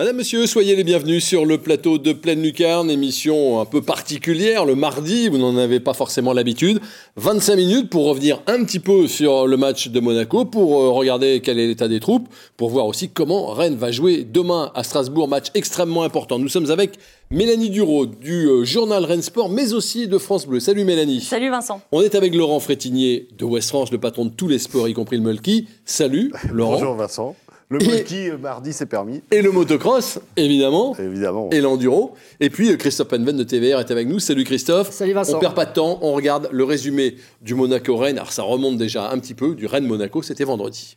Madame, Monsieur, soyez les bienvenus sur le plateau de Pleine Lucarne, émission un peu particulière le mardi, vous n'en avez pas forcément l'habitude. 25 minutes pour revenir un petit peu sur le match de Monaco, pour euh, regarder quel est l'état des troupes, pour voir aussi comment Rennes va jouer demain à Strasbourg, match extrêmement important. Nous sommes avec Mélanie Duro du euh, journal Rennes Sport, mais aussi de France Bleu. Salut Mélanie. Salut Vincent. On est avec Laurent Frétinier de West France, le patron de tous les sports, y compris le Mulky. Salut Laurent. Bonjour Vincent. Le multi, euh, mardi, c'est permis. Et le motocross, évidemment. Évidemment. et l'enduro. Et puis euh, Christophe Penven de TVR est avec nous. Salut Christophe. Salut Vincent. On perd pas de temps, on regarde le résumé du Monaco-Rennes. Alors ça remonte déjà un petit peu, du Rennes-Monaco, c'était vendredi.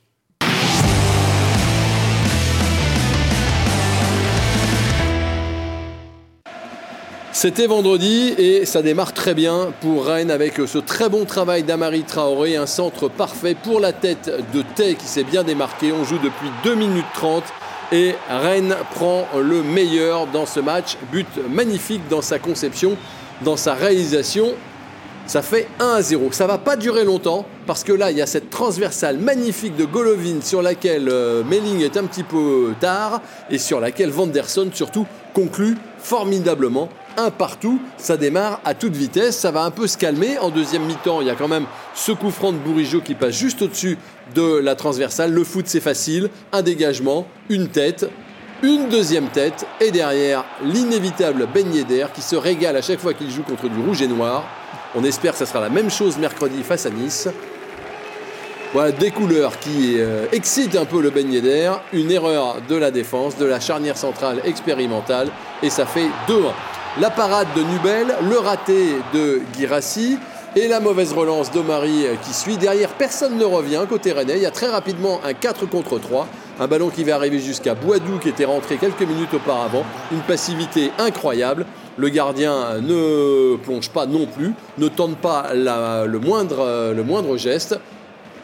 C'était vendredi et ça démarre très bien pour Rennes avec ce très bon travail d'Amari Traoré, un centre parfait pour la tête de Tay qui s'est bien démarqué. On joue depuis 2 minutes 30 et Rennes prend le meilleur dans ce match. But magnifique dans sa conception, dans sa réalisation. Ça fait 1 à 0. Ça va pas durer longtemps parce que là, il y a cette transversale magnifique de Golovin sur laquelle euh, Melling est un petit peu tard et sur laquelle Vanderson surtout conclut formidablement. Un partout, ça démarre à toute vitesse, ça va un peu se calmer. En deuxième mi-temps, il y a quand même ce coup franc de Bourigeau qui passe juste au-dessus de la transversale. Le foot, c'est facile. Un dégagement, une tête, une deuxième tête et derrière l'inévitable Ben Yedder qui se régale à chaque fois qu'il joue contre du rouge et noir. On espère que ça sera la même chose mercredi face à Nice. Voilà des couleurs qui euh, excitent un peu le Ben Yedder. Une erreur de la défense, de la charnière centrale expérimentale et ça fait 2-1. La parade de Nubel, le raté de Girassi et la mauvaise relance d'Omari euh, qui suit. Derrière, personne ne revient côté Rennais. Il y a très rapidement un 4 contre 3. Un ballon qui va arriver jusqu'à Boidou qui était rentré quelques minutes auparavant. Une passivité incroyable. Le gardien ne plonge pas non plus, ne tente pas le moindre geste.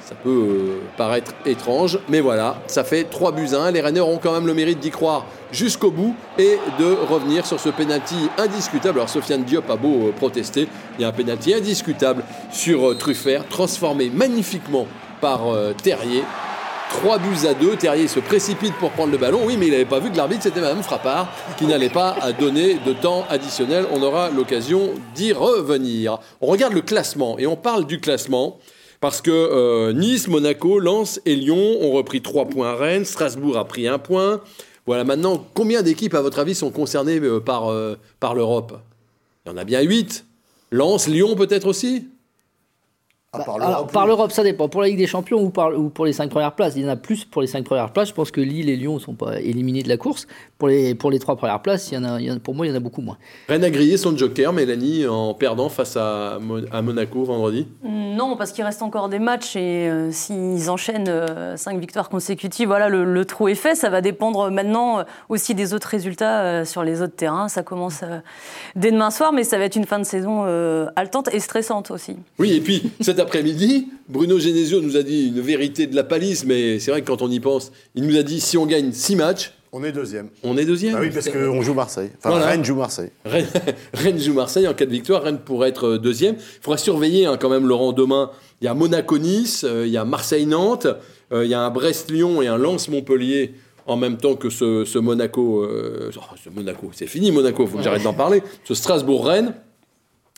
Ça peut euh, paraître étrange, mais voilà, ça fait 3 buts à 1. Les Rennais auront quand même le mérite d'y croire jusqu'au bout et de revenir sur ce penalty indiscutable. Alors Sofiane Diop a beau euh, protester, il y a un penalty indiscutable sur euh, Truffert, transformé magnifiquement par euh, Terrier. 3 buts à 2, Terrier se précipite pour prendre le ballon. Oui, mais il n'avait pas vu que l'arbitre, c'était Madame Frappard, qui n'allait pas à donner de temps additionnel. On aura l'occasion d'y revenir. On regarde le classement et on parle du classement. Parce que euh, Nice, Monaco, Lens et Lyon ont repris 3 points à Rennes, Strasbourg a pris 1 point. Voilà, maintenant, combien d'équipes, à votre avis, sont concernées euh, par, euh, par l'Europe? Il y en a bien 8. Lens, Lyon peut-être aussi? Bah, Alors, par l'Europe, ça dépend. Pour la Ligue des Champions ou, par- ou pour les cinq premières places, il y en a plus pour les cinq premières places. Je pense que Lille et Lyon ne sont pas éliminés de la course. Pour les, pour les trois premières places, il y en a, il y en a- pour moi, il y en a beaucoup moins. Rennes a grillé son joker, Mélanie, en perdant face à, Mo- à Monaco vendredi. Non, parce qu'il reste encore des matchs et euh, s'ils enchaînent euh, cinq victoires consécutives, voilà, le, le trou est fait. Ça va dépendre maintenant euh, aussi des autres résultats euh, sur les autres terrains. Ça commence euh, dès demain soir, mais ça va être une fin de saison euh, haletante et stressante aussi. Oui, et puis cet après-midi, Bruno Genesio nous a dit une vérité de la palisse, mais c'est vrai que quand on y pense, il nous a dit si on gagne 6 matchs, On est deuxième. on est deuxième. Bah oui, parce qu'on joue Marseille. Enfin, Voilà. Rennes joue Marseille. Rennes, Rennes joue Marseille en cas de victoire. Rennes pourrait être euh, deuxième. Il faudra surveiller hein, quand même, Laurent, demain. Il y a Monaco-Nice, euh, il y a Marseille-Nantes, euh, il y a un Brest-Lyon et un Lens-Montpellier en même temps que ce, ce Monaco. euh, oh, ce Monaco, c'est fini Monaco, il faut que j'arrête d'en parler. Ce Strasbourg-Rennes.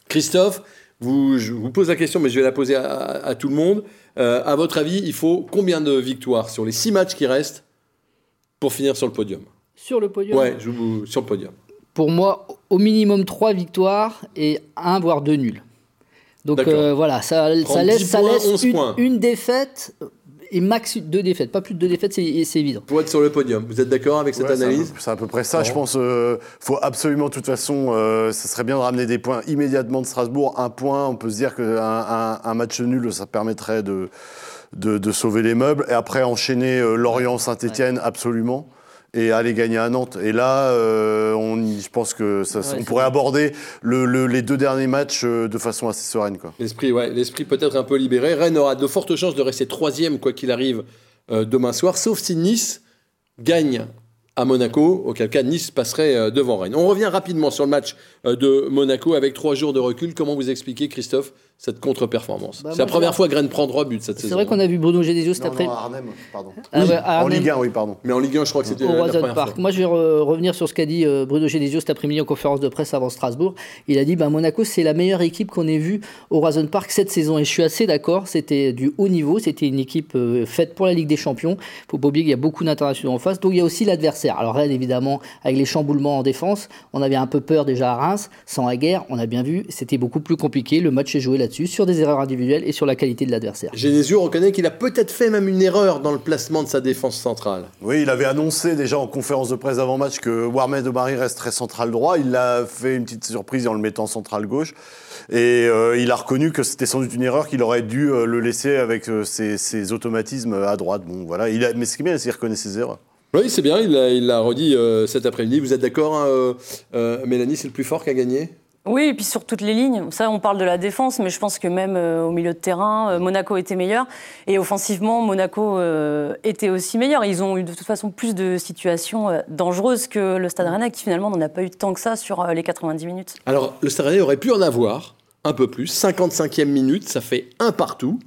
Christophe, vous, je vous pose la question, mais je vais la poser à, à- à tout le monde. À votre avis, il faut combien de victoires sur les six matchs qui restent pour finir sur le podium Sur le podium, Ouais, je vous- sur le podium. pour moi, au minimum trois victoires et un voire deux nuls. Donc euh, voilà, ça, ça 30 laisse, ça points, laisse 11 une, points. une défaite et max deux défaites. Pas plus de deux défaites, c'est c'est évident. Pour être sur le podium. Vous êtes d'accord avec cette Ouais, analyse C'est à peu près ça. Je pense euh, faut absolument, de toute façon, euh, ça serait bien de ramener des points immédiatement de Strasbourg. Un point, on peut se dire qu'un un, un match nul, ça permettrait de, de, de sauver les meubles. Et après, enchaîner euh, Lorient-Saint-Etienne, absolument. Et aller gagner à Nantes. Et là, euh, on, je pense que ça, on pourrait aborder le, les deux derniers matchs euh, de façon assez sereine. L'esprit, ouais, l'esprit peut-être un peu libéré. Rennes aura de fortes chances de rester troisième quoi qu'il arrive euh, demain soir, sauf si Nice gagne à Monaco, auquel cas Nice passerait devant Rennes. On revient rapidement sur le match de Monaco avec trois jours de recul. Comment vous expliquez, Christophe, cette contre-performance. Bah, c'est la première fois que Rennes prend droit buts cette saison. C'est vrai qu'on a vu Bruno Genesio cet après. Arnhem, pardon. Ah en Ligue 1, oui, pardon. Mais en Ligue 1, je crois que c'était la, première Park. Fois. Moi, je vais revenir sur ce qu'a dit euh, Bruno Genesio cet après-midi en conférence de presse avant Strasbourg. Il a dit bah, Monaco, c'est la meilleure équipe qu'on ait vue au Roison Park cette saison. Et je suis assez d'accord. C'était du haut niveau. C'était une équipe euh, faite pour la Ligue des Champions. Il faut pas oublier qu'il y a beaucoup d'internationaux en face. Donc, il y a aussi l'adversaire. Alors, Rennes, évidemment, avec les chamboulements en défense, on avait un peu peur déjà à Reims. Sans la guerre, on a bien vu, c'était beaucoup plus compliqué. Le match est joué là-dessus, sur des erreurs et sur la qualité de l'adversaire. Genesio reconnaît qu'il a peut-être fait même une erreur dans le placement de sa défense centrale. Oui, il avait annoncé déjà en conférence de presse avant-match que Warmed Omari resterait central droit. Il a fait une petite surprise en le mettant central gauche. Et euh, il a reconnu que c'était sans doute une erreur qu'il aurait dû euh, le laisser avec euh, ses, automatismes à droite. Bon, voilà. Il a, mais ce qui est bien, c'est qu'il reconnaît ses erreurs. Oui, c'est bien, il l'a redit cet après-midi. Vous êtes d'accord, hein, Mélanie, c'est le plus fort qui a gagné? Oui, et puis sur toutes les lignes. Ça, on parle de la défense, mais je pense que même euh, au milieu de terrain, euh, Monaco était meilleur. Et offensivement, Monaco euh, était aussi meilleur. Ils ont eu de toute façon plus de situations dangereuses que le Stade Rennais, qui finalement n'en a pas eu tant que ça sur les 90 minutes. Alors, le Stade Rennais aurait pu en avoir un peu plus. 55e minute, ça fait un partout.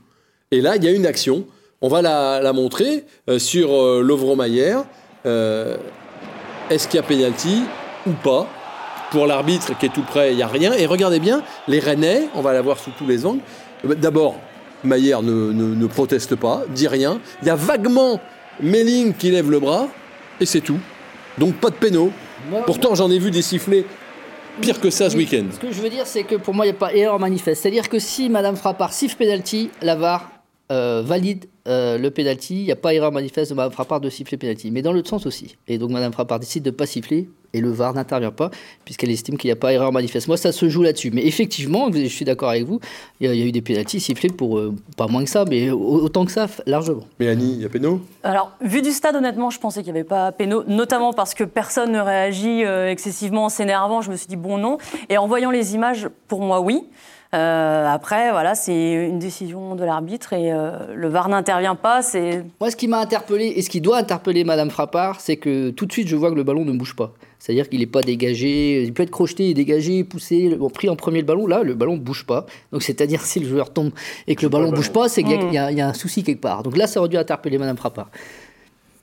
Et là, il y a une action. On va la, montrer sur Lovro-Mayer. Est-ce qu'il y a pénalty ou pas? Pour l'arbitre qui est tout près, il n'y a rien. Et regardez bien, les Rennais, on va la voir sous tous les angles. D'abord, Maillère ne, proteste pas, dit rien. Il y a vaguement Melling qui lève le bras, et c'est tout. Donc pas de pénaux. Pourtant, j'en ai vu des sifflets pire que ça ce week-end. Ce que je veux dire, c'est que pour moi, il n'y a pas erreur manifeste. C'est-à-dire que si Madame Frappard siffle penalty, la VAR euh, valide euh, le penalty. Il n'y a pas erreur manifeste de Madame Frappard de siffler penalty. Mais dans l'autre sens aussi. Et donc Madame Frappard décide de ne pas siffler et le VAR n'intervient pas puisqu'elle estime qu'il n'y a pas erreur manifeste. Moi, ça se joue là-dessus. Mais effectivement, je suis d'accord avec vous, il y, a eu des pénalties sifflés pour euh, pas moins que ça, mais autant que ça, largement. Mélanie, il y a péno Alors, vu du stade, honnêtement, je pensais qu'il n'y avait pas péno, notamment parce que personne ne réagit euh, excessivement en s'énervant. Je me suis dit, bon, non. Et en voyant les images, pour moi, oui. Euh, après, voilà, c'est une décision de l'arbitre et le VAR n'intervient pas. C'est moi ce qui m'a interpellé et ce qui doit interpeller Madame Frappard, c'est que tout de suite je vois que le ballon ne bouge pas. C'est-à-dire qu'il n'est pas dégagé, il peut être crocheté, dégagé, poussé, pris en premier le ballon. Là, le ballon ne bouge pas. Donc, c'est-à-dire si le joueur tombe et que le ballon ne bouge pas, c'est qu'il y, y, a un souci quelque part. Donc là, ça aurait dû interpeller Madame Frappard.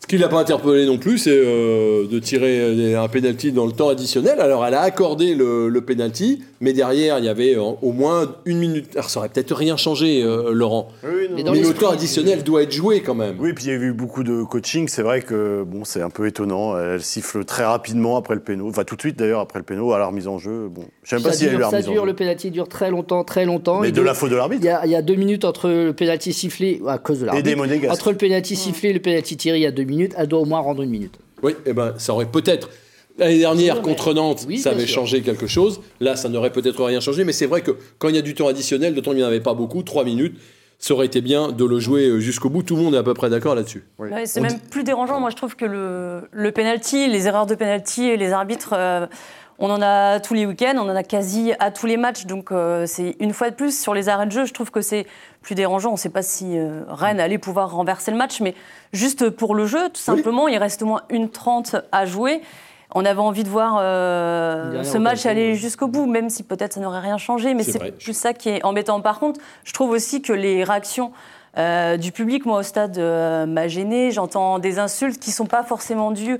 Ce qui l'a pas interpellé non plus, c'est euh, de tirer un penalty dans le temps additionnel. Alors, elle a accordé le, le penalty, mais derrière, il y avait euh, au moins une minute. Alors, ça aurait peut-être rien changé, euh, Laurent. mais, le temps additionnel doit être joué quand même. Oui, puis il y a eu beaucoup de coaching. C'est vrai que bon, c'est un peu étonnant. Elle siffle très rapidement après le péno. Enfin, tout de suite d'ailleurs après le péno, à la remise en jeu. Bon, je sais pas si dure, Ça dure, le penalty dure très longtemps, très longtemps. Mais de, la faute de l'arbitre. Il y, a deux minutes entre le penalty sifflé à cause de l'arbitre. Et. Entre le penalty sifflé et le penalty tiré, il y a deux minutes, elle doit au moins rendre une minute. Oui, et eh ben, ça aurait peut-être. L'année dernière, contre Nantes, ça avait changé quelque chose. Là, ça n'aurait peut-être rien changé, mais c'est vrai que quand il y a du temps additionnel, de temps il n'y en avait pas beaucoup, trois minutes, ça aurait été bien de le jouer euh, jusqu'au bout. Tout le monde est à peu près d'accord là-dessus. c'est même plus dérangeant. Moi, je trouve que le, le penalty, les erreurs de penalty et les arbitres. Euh, on en a tous les week-ends, on en a quasi à tous les matchs, donc euh, c'est une fois de plus sur les arrêts de jeu. Je trouve que c'est plus dérangeant. On ne sait pas si euh, Rennes allait pouvoir renverser le match, mais juste pour le jeu, tout simplement, il reste au moins une trente à jouer. On avait envie de voir euh, ce match aller jusqu'au bout, même si peut-être ça n'aurait rien changé, mais c'est plus ça qui est embêtant. Par contre, je trouve aussi que les réactions du public, moi au stade, m'a gêné. J'entends des insultes qui ne sont pas forcément dues euh,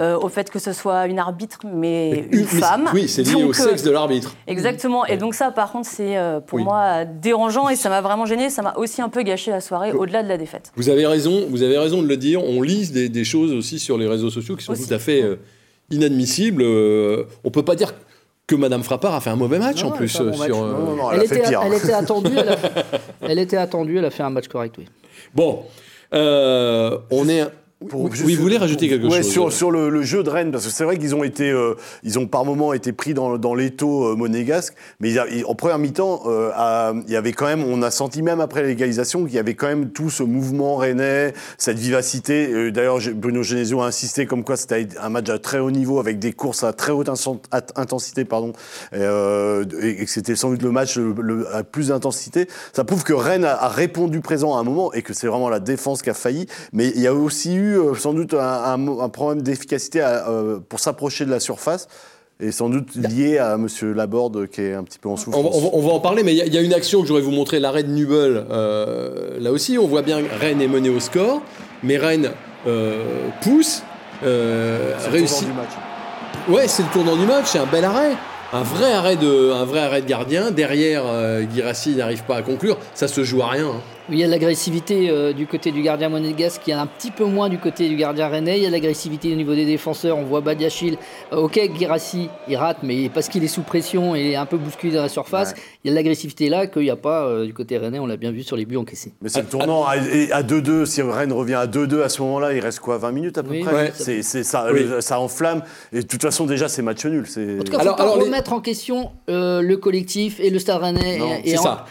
au fait que ce soit une arbitre, mais une, femme. Oui, c'est lié au sexe de l'arbitre. Exactement. Et donc ça, par contre, c'est euh, pour moi dérangeant et ça m'a vraiment gêné. Ça m'a aussi un peu gâché la soirée, au-delà de la défaite. Vous avez raison. Vous avez raison de le dire. On lit des, choses aussi sur les réseaux sociaux qui sont tout à fait euh, inadmissibles. on peut pas dire que Madame Frappard a fait un mauvais match en plus. Sur, elle, était, elle, était, attendue. Elle, a, elle était attendue. Elle a fait un match correct, oui. Bon, on est Pour, oui, vous voulez rajouter quelque ouais, chose sur, sur le, jeu de Rennes, parce que c'est vrai qu'ils ont été, euh, ils ont par moments été pris dans, dans l'étau euh, monégasque, mais en première mi-temps, euh, il y avait quand même, on a senti même après l'égalisation qu'il y avait quand même tout ce mouvement rennais, cette vivacité. D'ailleurs, Bruno Genesio a insisté comme quoi c'était un match à très haut niveau avec des courses à très haute intensité, pardon, et, et que c'était sans doute le match le, à plus d'intensité. Ça prouve que Rennes a, a répondu présent à un moment et que c'est vraiment la défense qui a failli. Mais il y a aussi eu euh, sans doute un, problème d'efficacité euh, pour s'approcher de la surface et sans doute lié à M. Laborde qui est un petit peu en souffrance. On, va, en parler, mais il y, a une action que j'aurais vous montrer, l'arrêt de Nubel. Euh, là aussi, on voit bien que Rennes est mené au score, mais Rennes pousse, réussit. match. Ouais, c'est le tournant du match, c'est un bel arrêt. Un vrai arrêt de, un vrai arrêt de gardien. Derrière, Girassi n'arrive pas à conclure. Ça se joue à rien. Hein il y a de l'agressivité euh, du côté du gardien monégasque, qui est un petit peu moins du côté du gardien rennais. Il y a de l'agressivité au niveau des défenseurs. On voit Badiachil. Euh, ok, Girassi, il rate, mais parce qu'il est sous pression et un peu bousculé dans la surface, il y a de l'agressivité là qu'il n'y a pas euh, du côté rennais. On l'a bien vu sur les buts encaissés. Mais c'est le tournant à 2-2. Si Rennes revient à 2-2 à ce moment-là, il reste quoi 20 minutes à peu près? c'est, ça, ça, enflamme. Et de toute façon, déjà, c'est match nul. En tout cas, il faut pas remettre en question le collectif et le Stade rennais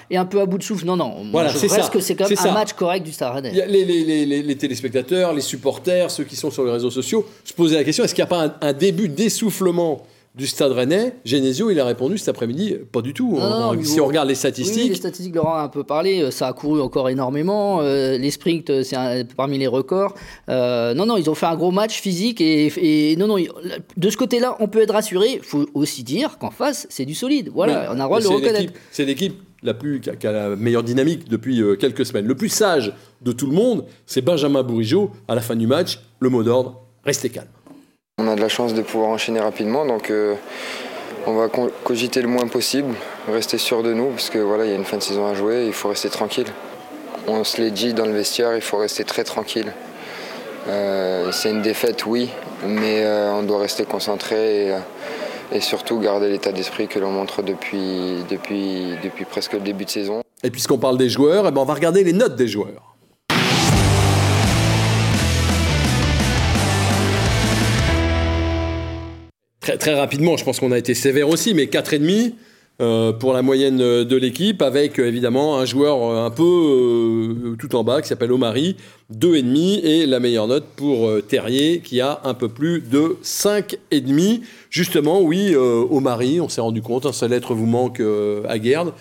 et, un peu à bout de souffle. Non, non. Voilà, c'est ça c'est quand même un match correct du Stade Rennais. Les, les, les, les, téléspectateurs, les supporters, ceux qui sont sur les réseaux sociaux, se posaient la question est-ce qu'il n'y a pas un, début d'essoufflement du Stade Rennais, Genesio, il a répondu cet après-midi, pas du tout. si on regarde les statistiques. les statistiques, Laurent a un peu parlé, euh, ça a couru encore énormément. Euh, les sprints, euh, c'est parmi les records. non, non, ils ont fait un gros match physique et, non, non, de ce côté-là, on peut être rassuré. Il faut aussi dire qu'en face, c'est du solide. Voilà, on a le droit de le reconnaître. C'est l'équipe la plus, qui a, la meilleure dynamique depuis euh, quelques semaines. Le plus sage de tout le monde, c'est Benjamin Bourigeau. À la fin du match, le mot d'ordre, restez calme. On a de la chance de pouvoir enchaîner rapidement, donc euh, on va cogiter le moins possible, rester sûr de nous, parce que voilà, il y a une fin de saison à jouer, il faut rester tranquille. On se l'est dit dans le vestiaire, il faut rester très tranquille. Euh, c'est une défaite, oui, mais on doit rester concentré. Et surtout garder l'état d'esprit que l'on montre depuis, depuis, depuis presque le début de saison. Et puisqu'on parle des joueurs, eh ben on va regarder les notes des joueurs. Très, très rapidement, je pense qu'on a été sévère aussi, mais 4,5 euh, pour la moyenne de l'équipe, avec euh, évidemment un joueur euh, un peu tout en bas qui s'appelle Omari, 2,5 et la meilleure note pour Terrier qui a un peu plus de 5,5. Justement, oui, Omari, on s'est rendu compte, un seul lettre vous manque à Guerde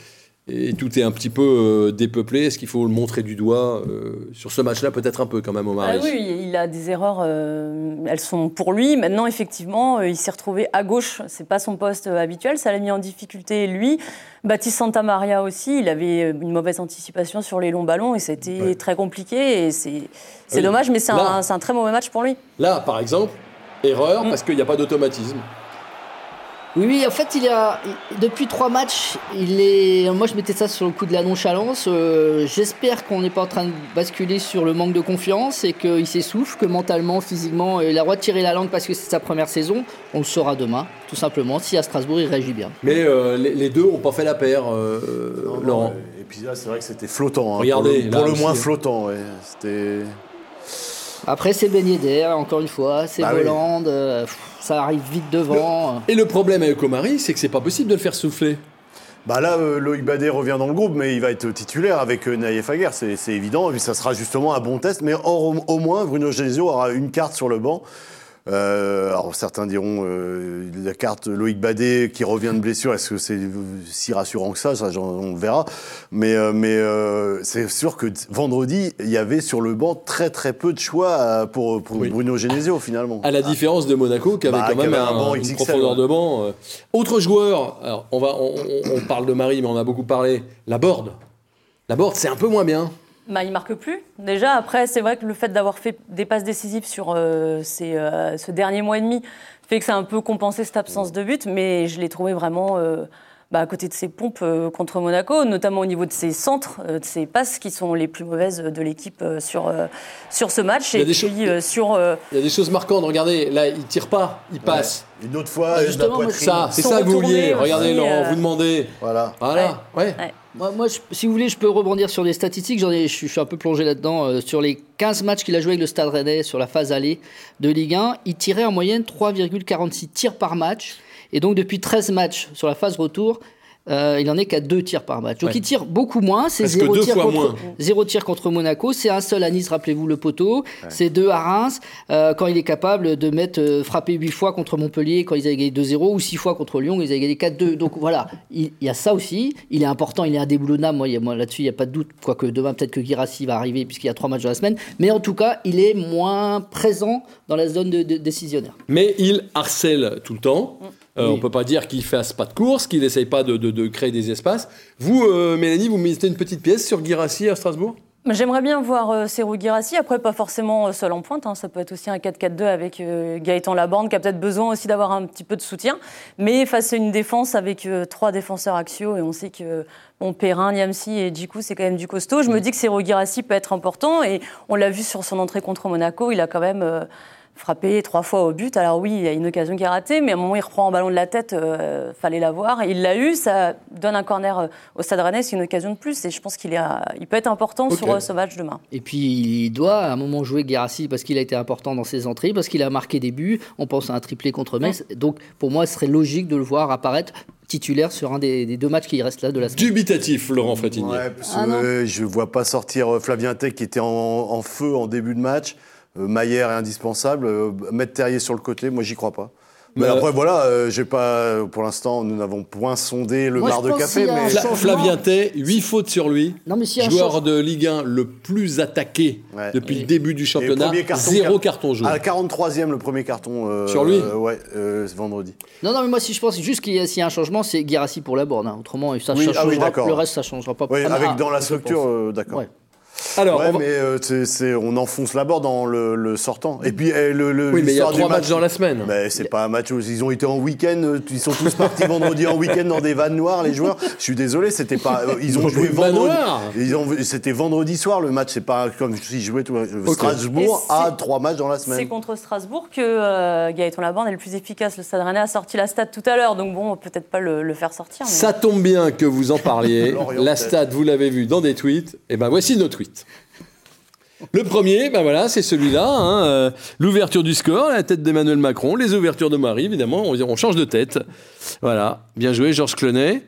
et tout est un petit peu euh, dépeuplé. Est-ce qu'il faut le montrer du doigt euh, sur ce match-là Peut-être un peu quand même, Omar. Ah oui, il a des erreurs. Euh, elles sont pour lui. Maintenant, effectivement, il s'est retrouvé à gauche. C'est pas son poste habituel. Ça l'a mis en difficulté lui. Baptiste Santamaria aussi. Il avait une mauvaise anticipation sur les longs ballons et c'était très compliqué. Et c'est dommage, mais c'est un, un, très mauvais match pour lui. Là, par exemple, erreur mm. parce qu'il n'y a pas d'automatisme. Oui, oui, en fait, il a depuis trois matchs, il est. Moi, je mettais ça sur le coup de la nonchalance. Euh, j'espère qu'on n'est pas en train de basculer sur le manque de confiance et qu'il s'essouffle, que mentalement, physiquement, il a droit de tirer la langue parce que c'est sa première saison. On le saura demain, tout simplement, si à Strasbourg il réagit bien. Mais euh, les, deux n'ont pas fait la paire, euh, Laurent. et puis là, c'est vrai que c'était flottant. Hein, Regardez, pour le, moins flottant. Ouais. C'était. Après, c'est baigné d'air, encore une fois, c'est bah ça arrive vite devant. Et le problème avec Omari, c'est que c'est pas possible de le faire souffler. Bah là, euh, Loïc Badet revient dans le groupe, mais il va être titulaire avec euh, Naïef Aguerre, c'est évident. Et puis ça sera justement un bon test. Mais au moins, Bruno Genesio aura une carte sur le banc. Euh, alors certains diront euh, la carte Loïc Badet qui revient de blessure, est-ce que c'est si rassurant que ça, ça on verra. Mais, euh, mais c'est sûr que vendredi, il y avait sur le banc très très peu de choix pour, pour Bruno Genesio finalement. À la différence de Monaco qui avait bah, quand même un, banc une profondeur de banc. Autre joueur, alors on, va, on, on, parle de Marie, mais on a beaucoup parlé, la Borde. La Borde, c'est un peu moins bien. Bah, il marque plus. Déjà, après, c'est vrai que le fait d'avoir fait des passes décisives sur euh, euh, ce dernier mois et demi fait que ça a un peu compensé cette absence de but, mais je l'ai trouvé vraiment euh, bah, à côté de ses pompes contre Monaco, notamment au niveau de ses centres, de ses passes qui sont les plus mauvaises de l'équipe sur, sur ce match. Il y, a des sur, il y a des choses marquantes. Regardez, là, il tire pas, il passe. Une autre fois, Bah, la justement, moi, poitrine. Ça, c'est ça que vous vouliez. Regardez, aussi, Laurent, euh, vous demandez. Voilà. Voilà, ouais. Ouais. Moi, si vous voulez, je peux rebondir sur les statistiques. J'en ai, je, suis- je suis un peu plongé là-dedans. Euh, sur les 15 matchs qu'il a joué avec le Stade Rennais sur la phase allée de Ligue 1, il tirait en moyenne 3,46 tirs par match. Et donc, depuis 13 matchs sur la phase retour, euh, il en est qu'à 2 tirs par match. Donc, Ouais. il tire beaucoup moins. C'est Presque 0 deux tir, fois contre, moins. zéro tir contre Monaco. C'est un seul à Nice, rappelez-vous, le poteau. C'est 2 à Reims, euh, quand il est capable de mettre euh, frapper 8 fois contre Montpellier, quand ils avaient gagné 2-0, ou 6 fois contre Lyon, ils avaient gagné 4-2. Donc voilà, il, il y a ça aussi. Il est important, il est indéboulonnable. Moi, moi là-dessus, il n'y a pas de doute. Quoique demain, peut-être que Girassi va arriver, puisqu'il y a 3 matchs dans la semaine. Mais en tout cas, il est moins présent dans la zone de, de- décisionnaire. Mais il harcèle tout le temps. Euh, Oui. On peut pas dire qu'il fasse pas de course, qu'il essaye pas de, de- de créer des espaces. Vous, euh, Mélanie, vous mettez une petite pièce sur Girassi à Strasbourg? J'aimerais bien voir euh, Guirassi, après pas forcément euh, seul en pointe, hein. ça peut être aussi un 4-4-2 avec euh, Gaëtan Laborde qui a peut-être besoin aussi d'avoir un petit peu de soutien, mais face à une défense avec euh, trois défenseurs axiaux et on sait que bon, Perrin, Niamsi et Djikou c'est quand même du costaud, je me dis que Serhou Guirassi peut être important et on l'a vu sur son entrée contre Monaco, il a quand même... euh, frappé trois fois au but. Alors oui, il y a une occasion qui est ratée, mais à un moment, il reprend un ballon de la tête, euh, fallait l'avoir. Il l'a eu, ça donne un corner euh, au Stade Rennais, c'est une occasion de plus. Et je pense qu'il est, à- il peut être important sur euh, ce match demain. Et puis, il doit à un moment jouer Guérassi parce qu'il a été important dans ses entrées, parce qu'il a marqué des buts. On pense à un triplé contre Metz. Donc, pour moi, ce serait logique de le voir apparaître titulaire sur un des, des deux matchs qui restent là de la semaine. Dubitatif, Laurent Frétinier. Ouais, parce que, Ah euh, je vois pas sortir euh, Flavien Tech qui était en, en feu en début de match. Euh, Maillère est indispensable. Euh, mettre Terrier sur le côté, moi j'y crois pas. Mais Mais, après voilà, euh, j'ai pas pour l'instant nous n'avons point sondé le Moi, bar de café, mais Fla-. Flavien Tay, 8 fautes sur lui. Non, mais un Joueur change- de Ligue 1 le plus attaqué Ouais. depuis Et- le début du championnat. premier carton, Zéro car- carton jaune. à la 43e le premier carton euh, Sur lui euh, Ouais, euh, ce vendredi. Non, non, mais moi, si je pense juste qu'il y a, s'il y a un changement, c'est Guérassi pour la borne. hein. Autrement, ça, Oui, ça ah oui, changera- d'accord. le reste, ça changera pas. Oui, Ah, avec ah, dans la structure, euh, d'accord. Ouais. Alors, ouais, on va- mais euh, c'est- c'est- on enfonce la bord dans le, le sortant. Et puis eh, le, le oui, mais il y a l'histoire du trois match- matchs dans la semaine. Ben, c'est pas un match où ils ont été en week-end, euh, ils sont tous partis vendredi en week-end dans des vannes noires, les joueurs. Je suis désolé, c'était pas. euh, Ils ont Dans joué des vannes vendredi. noires Ils ont, c'était vendredi soir le match, c'est pas comme s'ils jouaient tout. Ok. Strasbourg Et a c'est- trois matchs dans la C'est semaine. contre Strasbourg que euh, Gaëtan Laborde est le plus efficace. Le Stade Rennais a sorti la stat tout à l'heure, donc bon, peut-être pas le, le faire sortir. mais- Ça tombe bien que vous en parliez. Lorient, la peut-être. stat, vous l'avez vu dans des tweets. Et ben voici nos tweets. Le premier, ben voilà, c'est celui-là. hein, euh, L'ouverture du score, la tête d'Emmanuel Macron, les ouvertures de Marie, évidemment, on, change de tête. Voilà, bien joué, Georges Clonet.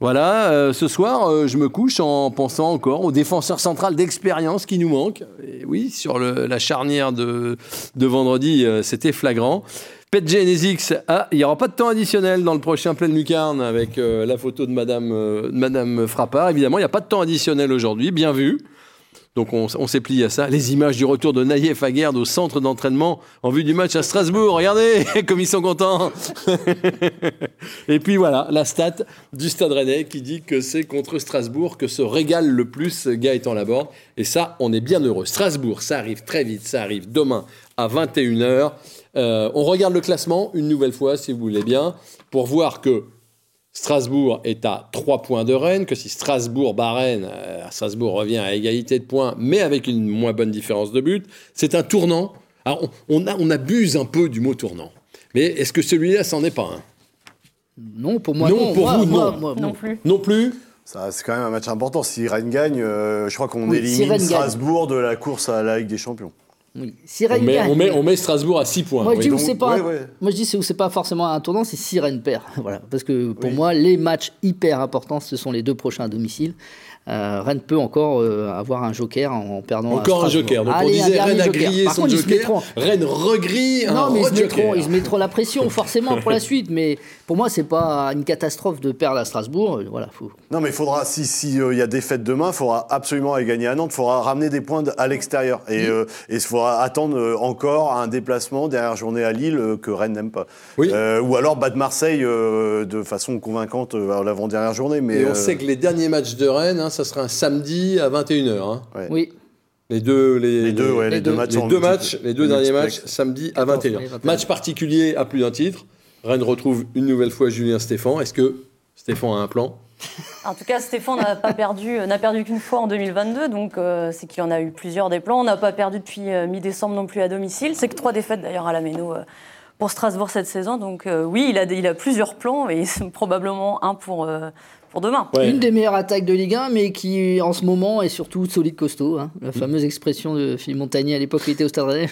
Voilà, euh, ce soir, euh, je me couche en pensant encore au défenseur central d'expérience qui nous manque. Et oui, sur la charnière de, vendredi, c'était flagrant. Pet Genesix, ah, il n'y aura pas de temps additionnel dans le prochain plein lucarne avec la photo de Madame, Madame Frappard. Évidemment, il n'y a pas de temps additionnel aujourd'hui, bien vu. Donc on, s'est plié à ça. Les images du retour de Naïef Aguerd au centre d'entraînement en vue du match à Strasbourg. Regardez comme ils sont contents. Et puis voilà, la stat du Stade Rennais qui dit que c'est contre Strasbourg que se régale le plus Gaëtan Laborde. Et ça, on est bien heureux. Strasbourg, ça arrive très vite. Ça arrive demain à 21h. Euh, on regarde le classement une nouvelle fois, si vous voulez bien, pour voir que Strasbourg est à 3 points de Rennes, que si Strasbourg bat Rennes, euh, Strasbourg revient à égalité de points, mais avec une moins bonne différence de but. C'est un tournant. Alors, on, on a- on abuse un peu du mot tournant. Mais est-ce que celui-là, c'en est pas un? Non, pour moi, Non, non. pour Moi- vous, moi- non. moi, Non plus. Non plus? Ça, c'est quand même un match important. Si Rennes gagne, euh, je crois qu'on Oui, si élimine gagne. Strasbourg de la course à la Ligue des Champions. Oui. Si on Rennes met, gagne- on, met, on met Strasbourg à 6 points. Moi, je oui. dis où donc, c'est pas. ouais, ouais. Moi, je dis c'est où c'est pas forcément un tournant, c'est si Rennes perd. Voilà, parce que pour Oui. moi, les matchs hyper importants, ce sont les deux prochains à domicile. Euh, Rennes peut encore euh, avoir un joker en, en perdant. Encore un joker. Donc Allez, on disait Rennes a grillé son contre, joker. mettront- Rennes regrille un Non, mais ils se, mettront, ils se mettront la pression forcément pour la suite. Mais pour moi, c'est pas une catastrophe de perdre à Strasbourg. Euh, Voilà, faut. Non, mais il faudra, si s'il y a défaite demain, il faudra absolument aller gagner à Nantes. Il faudra ramener des points à l'extérieur. Et il faudra attendre encore un déplacement dernière journée à Lille euh, que Rennes n'aime pas. Oui. Euh, ou alors battre Marseille euh, de façon convaincante euh, à l'avant-dernière journée. Mais, Et on euh, sait que les derniers matchs de Rennes, hein, ça sera un samedi à 21h. hein. ouais. Oui. Les deux, les, Les deux, ouais, les, les deux deux- matchs. les deux multiple- matchs, les deux derniers matchs, samedi à 14 21h. mai, 21. Match particulier à plus d'un titre. Rennes retrouve une nouvelle fois Julien Stéphan. Est-ce que Stéphan a un plan? En tout cas, Stéphane n'a pas perdu, euh, n'a perdu qu'une fois en 2022, donc euh, c'est qu'il en a eu plusieurs des plans. On n'a pas perdu depuis euh, mi-décembre non plus à domicile. C'est que trois défaites d'ailleurs à la Méno euh, pour Strasbourg cette saison. Donc oui, il a, il a plusieurs plans et probablement un pour, demain. Une des meilleures attaques de Ligue 1, mais qui en ce moment est surtout solide costaud. Hein. La fameuse expression de Philippe Montagnier à l'époque il était au Stade Rennais.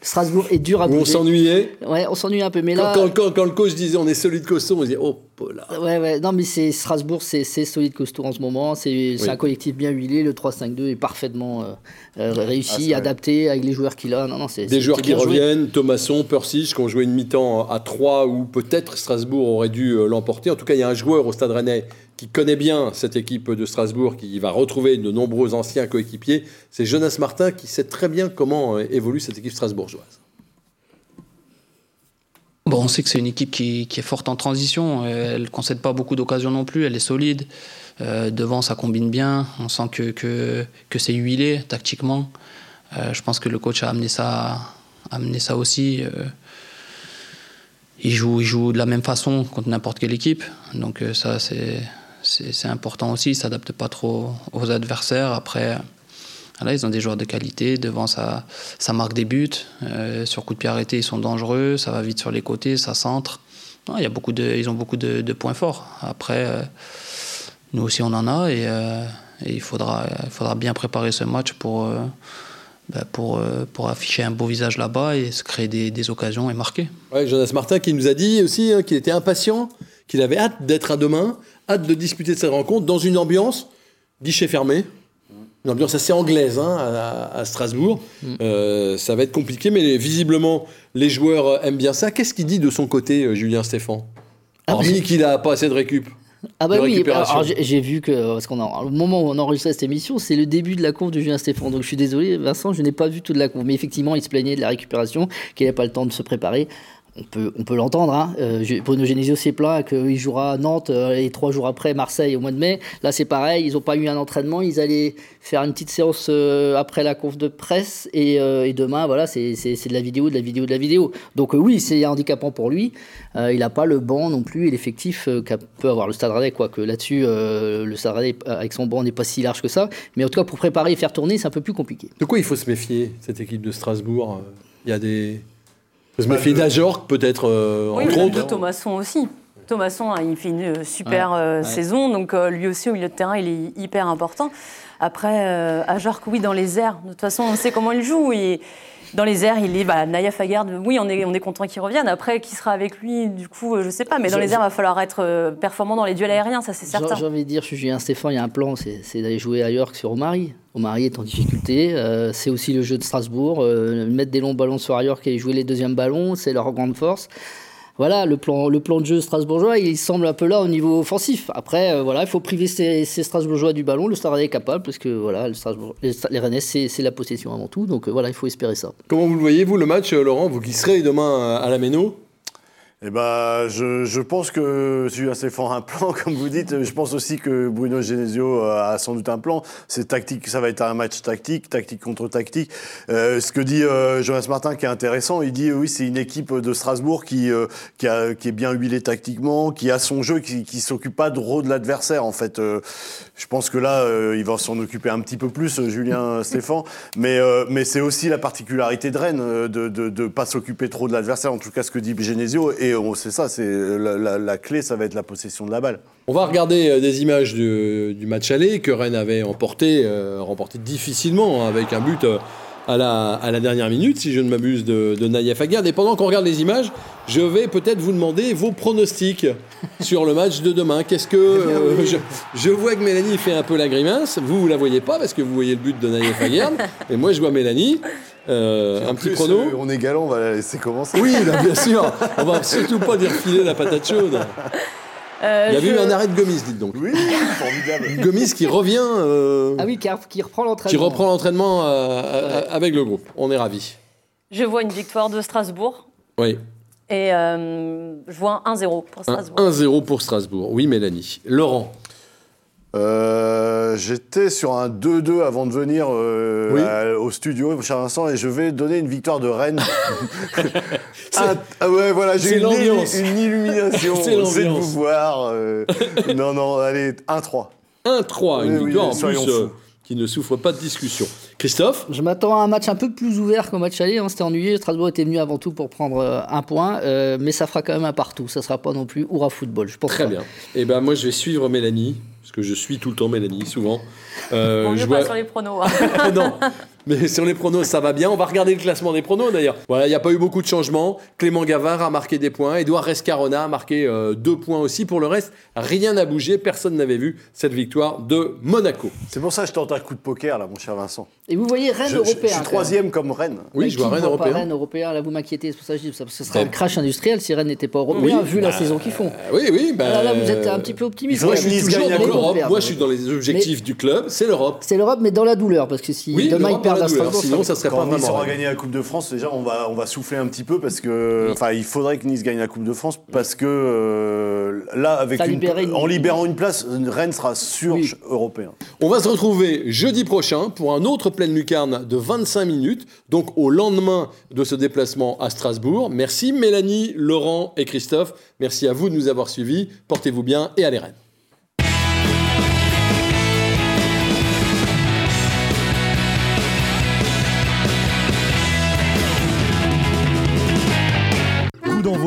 Strasbourg est dur à bouger. On s'ennuyait. Ouais, on s'ennuyait un peu. Mais là, quand, le coach disait on est solide costaud, on disait oh là. Ouais, ouais. Non, mais c'est Strasbourg, c'est solide costaud en ce moment. C'est un collectif bien huilé. Le 3-5-2 est parfaitement euh, euh, réussi, ah, adapté avec les joueurs qu'il a. Non, non, Des joueurs qui reviennent, Thomasson, Persis, qui ont joué une mi-temps à 3 ou peut-être Strasbourg aurait dû euh, l'emporter. En tout cas, il y a un joueur au Stade Rennais qui connaît bien cette équipe de Strasbourg, qui va retrouver de nombreux anciens coéquipiers, c'est Jonas Martin qui sait très bien comment euh, évolue cette équipe strasbourgeoise. Bon, on sait que c'est une équipe qui, est forte en transition. Elle ne concède pas beaucoup d'occasions non plus. Elle est solide. Euh, devant, ça combine bien. On sent que, que, c'est huilé tactiquement. Euh, je pense que le coach a amené ça, amené ça aussi. il, joue, il joue de la même façon contre n'importe quelle équipe. Donc ça, c'est c'est important aussi. Ils ne s'adaptent pas trop aux adversaires. Après, ils ont des joueurs de qualité. Devant, ça, ça marque des buts. Euh, sur coup de pied arrêté, ils sont dangereux. Ça va vite sur les côtés, ça centre. il y a beaucoup de, ils ont beaucoup de, points forts. Après, euh, nous aussi, on en a. Et, euh, il, faudra, il faudra bien préparer ce match pour, bah, pour, pour afficher un beau visage là-bas et se créer des, occasions et marquer. Jonas Martin qui nous a dit aussi hein, qu'il était impatient, qu'il avait hâte d'être à demain hâte de disputer cette rencontre dans une ambiance guichet fermé. Une ambiance assez anglaise hein, à, Strasbourg. Mm. Euh, ça va être compliqué, mais visiblement, les joueurs aiment bien ça. Qu'est-ce qu'il dit de son côté, euh, Julien Stéphan ah, Hormis qu'il n'a pas assez de récup. Ah bah oui, j'ai vu que parce qu'on au moment où on enregistrait cette émission, c'est le début de la conf de Julien Stéphan. Donc je suis désolé, Vincent, je n'ai pas vu toute la conf. Mais effectivement, il se plaignait de la récupération, qu'il n'avait pas le temps de se préparer on peut, on peut l'entendre. Hein. Euh, Bruno Genesio s'est plaint qu'il jouera à Nantes euh, et trois jours après Marseille au mois de mai. Là, c'est pareil. Ils n'ont pas eu un entraînement. Ils allaient faire une petite séance euh, après la conf de presse et, demain, voilà, c'est de la vidéo, de la vidéo, de la vidéo. Donc oui, c'est handicapant pour lui. il n'a pas le banc non plus et l'effectif qu'a peut avoir le Stade Rennais. Quoi que là-dessus, le Stade Rennais avec son banc n'est pas si large que ça. Mais en tout cas, pour préparer et faire tourner, c'est un peu plus compliqué. De quoi il faut se méfier cette équipe de Strasbourg? Il y a des se méfier d'Ajorc, peut-être, euh, oui, entre autres. Thomasson aussi. Thomasson, hein, il fait une euh, super euh, saison, donc lui aussi au milieu de terrain, il est hyper important. Après, Ajorc, oui, dans les airs. De toute façon, on sait comment il joue. Et dans les airs, il est bah, Naya Fagard. Oui, on est, on est content qu'il revienne. Après, qui sera avec lui Du coup, je sais pas. Mais dans les airs, il va falloir être performant dans les duels aériens, ça c'est certain. J'ai envie de dire, je suis Julien Stéphane, il y a un plan, c'est d'aller jouer à York sur Omari. Omari est en difficulté. c'est aussi le jeu de Strasbourg. mettre des longs ballons sur York et jouer les deuxièmes ballons, c'est leur grande force voilà, le plan, le plan de jeu strasbourgeois, il semble un peu là au niveau offensif. Après, euh, voilà, il faut priver ces, strasbourgeois du ballon. Le Stade est capable, parce que voilà, le les, les Rennais, c'est la possession avant tout. Donc euh, voilà, il faut espérer ça. Comment vous le voyez, vous, le match, euh, Laurent? Vous qui serez demain à la Méno? Eh ben, je, je, pense que Julien Stéphane a un plan, comme vous dites. Je pense aussi que Bruno Genesio a sans doute un plan. C'est tactique, ça va être un match tactique, tactique contre tactique. Euh, ce que dit euh, Jonas Martin, qui est intéressant, il dit oui, c'est une équipe de Strasbourg qui, euh, qui, a, qui, est bien huilée tactiquement, qui a son jeu, qui, qui s'occupe pas trop de l'adversaire. En fait, euh, je pense que là, euh, il va s'en occuper un petit peu plus, Julien Stéphane. Mais, mais c'est aussi la particularité de Rennes de ne de, pas s'occuper trop de l'adversaire. En tout cas, ce que dit Genesio. Et c'est ça, c'est la, clé, ça va être la possession de la balle. On va regarder euh, des images du, match aller que Rennes avait emporté, euh, remporté difficilement hein, avec un but euh, à, la, dernière minute, si je ne m'abuse, de, de Naïef Et pendant qu'on regarde les images, je vais peut-être vous demander vos pronostics sur le match de demain. Qu'est-ce que je, vois que Mélanie fait un peu la grimace. Vous, vous la voyez pas parce que vous voyez le but de Naïef Aguerd. Et moi, je vois Mélanie. Euh, un petit prono. Euh, on est galant, on va la laisser commencer. Oui, bien sûr. On va surtout pas dire filer la patate chaude. Euh, Il y a eu un arrêt de Gomis, dites donc. Oui, formidable. Gomis qui revient. ah oui, qui, reprend l'entraînement. Qui reprend l'entraînement avec le groupe. On est ravis. Je vois une victoire de Strasbourg. Oui. Et je vois un 1-0 pour Strasbourg. 1-0 pour Strasbourg. Oui, Mélanie. Laurent. Euh, j'étais sur un 2-2 avant de venir euh, au studio, cher Vincent, et je vais donner une victoire de Rennes. ah, ah, ouais, voilà, j'ai une, une, illumination. C'est de vous voir. Euh. non, non, allez, 1-3. 1-3, une victoire en plus qui ne souffre pas de discussion. Christophe Je m'attends à un match un peu plus ouvert qu'au match aller. On hein. s'était ennuyé. Strasbourg était venu avant tout pour prendre euh, un point, euh, mais ça fera quand même un partout. Ça sera pas non plus Oura football. Je pense Très bien. Et eh ben moi je vais suivre Mélanie parce que je suis tout le temps Mélanie souvent. Euh, je vois... pas sur les pronos. Hein. non, mais sur les pronos, ça va bien. On va regarder le classement des pronos d'ailleurs. Voilà, il n'y a pas eu beaucoup de changements. Clément Gavard a marqué des points. Edouard Rescarona a marqué euh, deux points aussi. Pour le reste, rien n'a bougé. Personne n'avait vu cette victoire de Monaco. C'est pour ça que je tente un coup de poker là, mon cher Vincent. Et vous voyez Rennes européen. Je, suis troisième comme Rennes. Oui, je vois Rennes européen. Rennes européen, là vous m'inquiétez. C'est pour ça que je dis que ce serait un crash industriel si Rennes n'était pas européen, vu la bah, saison qu'ils font. Oui, oui. Bah, là, vous êtes un petit peu optimiste. Moi, je suis dans l'Europe. Moi, je suis dans les objectifs du club. C'est l'Europe. C'est l'Europe, mais dans la douleur, parce que si demain ils perdent à Strasbourg, ça serait Quand pas Nice aura gagné la Coupe de France, déjà, on va, on va souffler un petit peu parce que. Enfin, il faudrait que Nice gagne la Coupe de France parce que euh, là, avec en libérant une place, Rennes sera sur européen. On va se retrouver jeudi prochain pour un autre pleine lucarne de 25 minutes, donc au lendemain de ce déplacement à Strasbourg. Merci Mélanie, Laurent et Christophe. Merci à vous de nous avoir suivis. Portez-vous bien et allez Rennes.